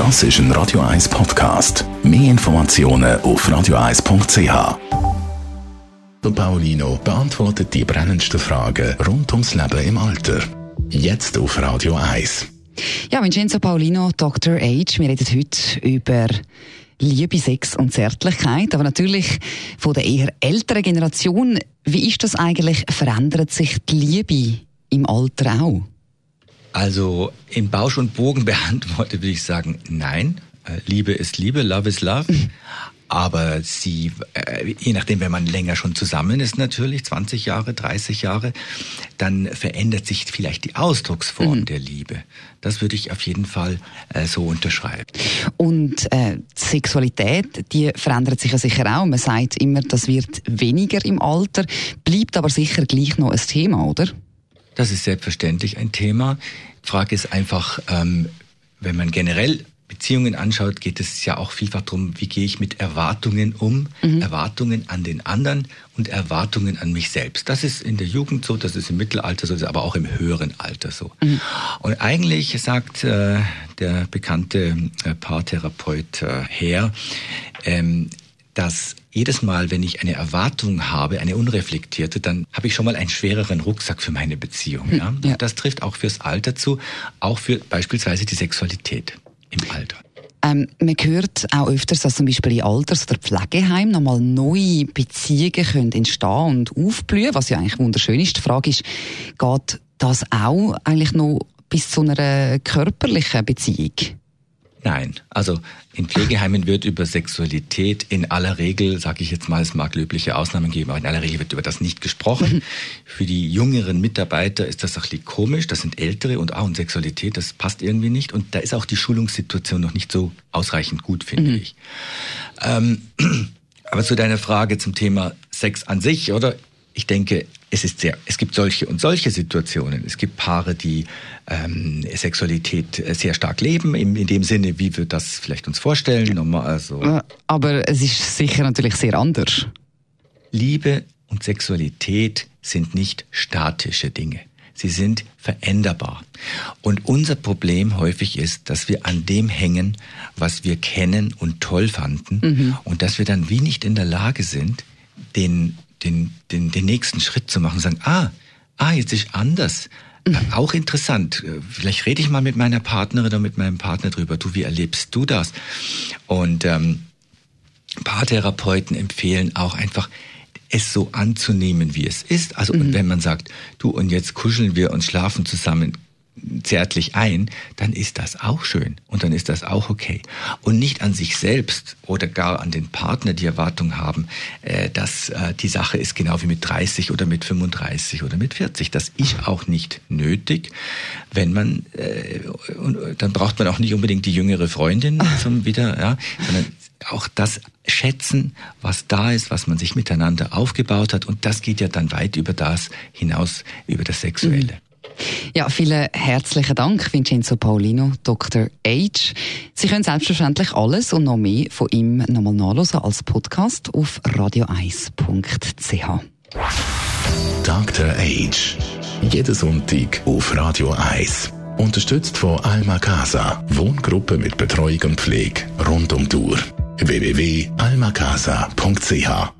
Das ist ein Radio 1 Podcast. Mehr Informationen auf radio1.ch. Der Paulino beantwortet die brennendsten Fragen rund ums Leben im Alter. Jetzt auf Radio 1. Ja, Vincenzo Paulino, Dr. Age. Wir reden heute über Liebe, Sex und Zärtlichkeit, aber natürlich von der eher älteren Generation. Wie ist das eigentlich? Verändert sich die Liebe im Alter auch? Also in Bausch und Bogen beantwortet würde ich sagen, nein. Äh, Liebe ist Liebe, Love is Love. Aber sie, äh, je nachdem, wenn man länger schon zusammen ist, natürlich 20 Jahre, 30 Jahre, dann verändert sich vielleicht die Ausdrucksform mhm. der Liebe. Das würde ich auf jeden Fall äh, so unterschreiben. Und äh, Sexualität, die verändert sich ja sicher auch. Man sagt immer, das wird weniger im Alter, bleibt aber sicher gleich noch ein Thema, oder? Das ist selbstverständlich ein Thema. Die Frage ist einfach, ähm, wenn man generell Beziehungen anschaut, geht es ja auch vielfach darum, wie gehe ich mit Erwartungen um, mhm. Erwartungen an den anderen und Erwartungen an mich selbst. Das ist in der Jugend so, das ist im Mittelalter so, aber auch im höheren Alter so. Mhm. Und eigentlich sagt äh, der bekannte äh, Paartherapeut äh, Herr, ähm, dass jedes Mal, wenn ich eine Erwartung habe, eine unreflektierte, dann habe ich schon mal einen schwereren Rucksack für meine Beziehung. Ja? ja. Das trifft auch fürs Alter zu, auch für beispielsweise die Sexualität im Alter. Ähm, man hört auch öfters, dass zum Beispiel in Alters- oder Pflegeheimen nochmal neue Beziehungen können entstehen und aufblühen, was ja eigentlich wunderschön ist. Die Frage ist, geht das auch eigentlich noch bis zu einer körperlichen Beziehung? Nein, also in Pflegeheimen wird über Sexualität in aller Regel, sage ich jetzt mal, es mag löbliche Ausnahmen geben, aber in aller Regel wird über das nicht gesprochen. Für die jüngeren Mitarbeiter ist das bisschen komisch, das sind Ältere und auch in Sexualität, das passt irgendwie nicht und da ist auch die Schulungssituation noch nicht so ausreichend gut, finde mhm. ich. Ähm, aber zu deiner Frage zum Thema Sex an sich, oder? Ich denke, es ist sehr, es gibt solche und solche Situationen. Es gibt Paare, die ähm, Sexualität äh, sehr stark leben, in, in dem Sinne, wie wir das vielleicht uns vorstellen. Also, Aber es ist sicher natürlich sehr anders. Liebe und Sexualität sind nicht statische Dinge. Sie sind veränderbar. Und unser Problem häufig ist, dass wir an dem hängen, was wir kennen und toll fanden, mhm. und dass wir dann wie nicht in der Lage sind, den den, den, den nächsten Schritt zu machen und sagen, ah, ah, jetzt ist anders. Mhm. Auch interessant. Vielleicht rede ich mal mit meiner Partnerin oder mit meinem Partner drüber. Du, wie erlebst du das? Und ähm, Paartherapeuten empfehlen auch einfach, es so anzunehmen, wie es ist. Also, mhm. und wenn man sagt, du, und jetzt kuscheln wir und schlafen zusammen, zärtlich ein, dann ist das auch schön und dann ist das auch okay. Und nicht an sich selbst oder gar an den Partner die Erwartung haben, äh, dass äh, die Sache ist genau wie mit 30 oder mit 35 oder mit 40. Das ist auch nicht nötig, wenn man, äh, und dann braucht man auch nicht unbedingt die jüngere Freundin zum wieder, ja, sondern auch das schätzen, was da ist, was man sich miteinander aufgebaut hat. Und das geht ja dann weit über das hinaus, über das Sexuelle. Mhm. Ja, vielen herzlichen Dank, Vincenzo Paulino, Dr. H. Sie können selbstverständlich alles und noch mehr von ihm nochmal nachlesen als Podcast auf radio1.ch. Dr. H. Jeden Sonntag auf Radio 1. Unterstützt von Alma Casa, Wohngruppe mit Betreuung und Pflege rund um Tour. www.almacasa.ch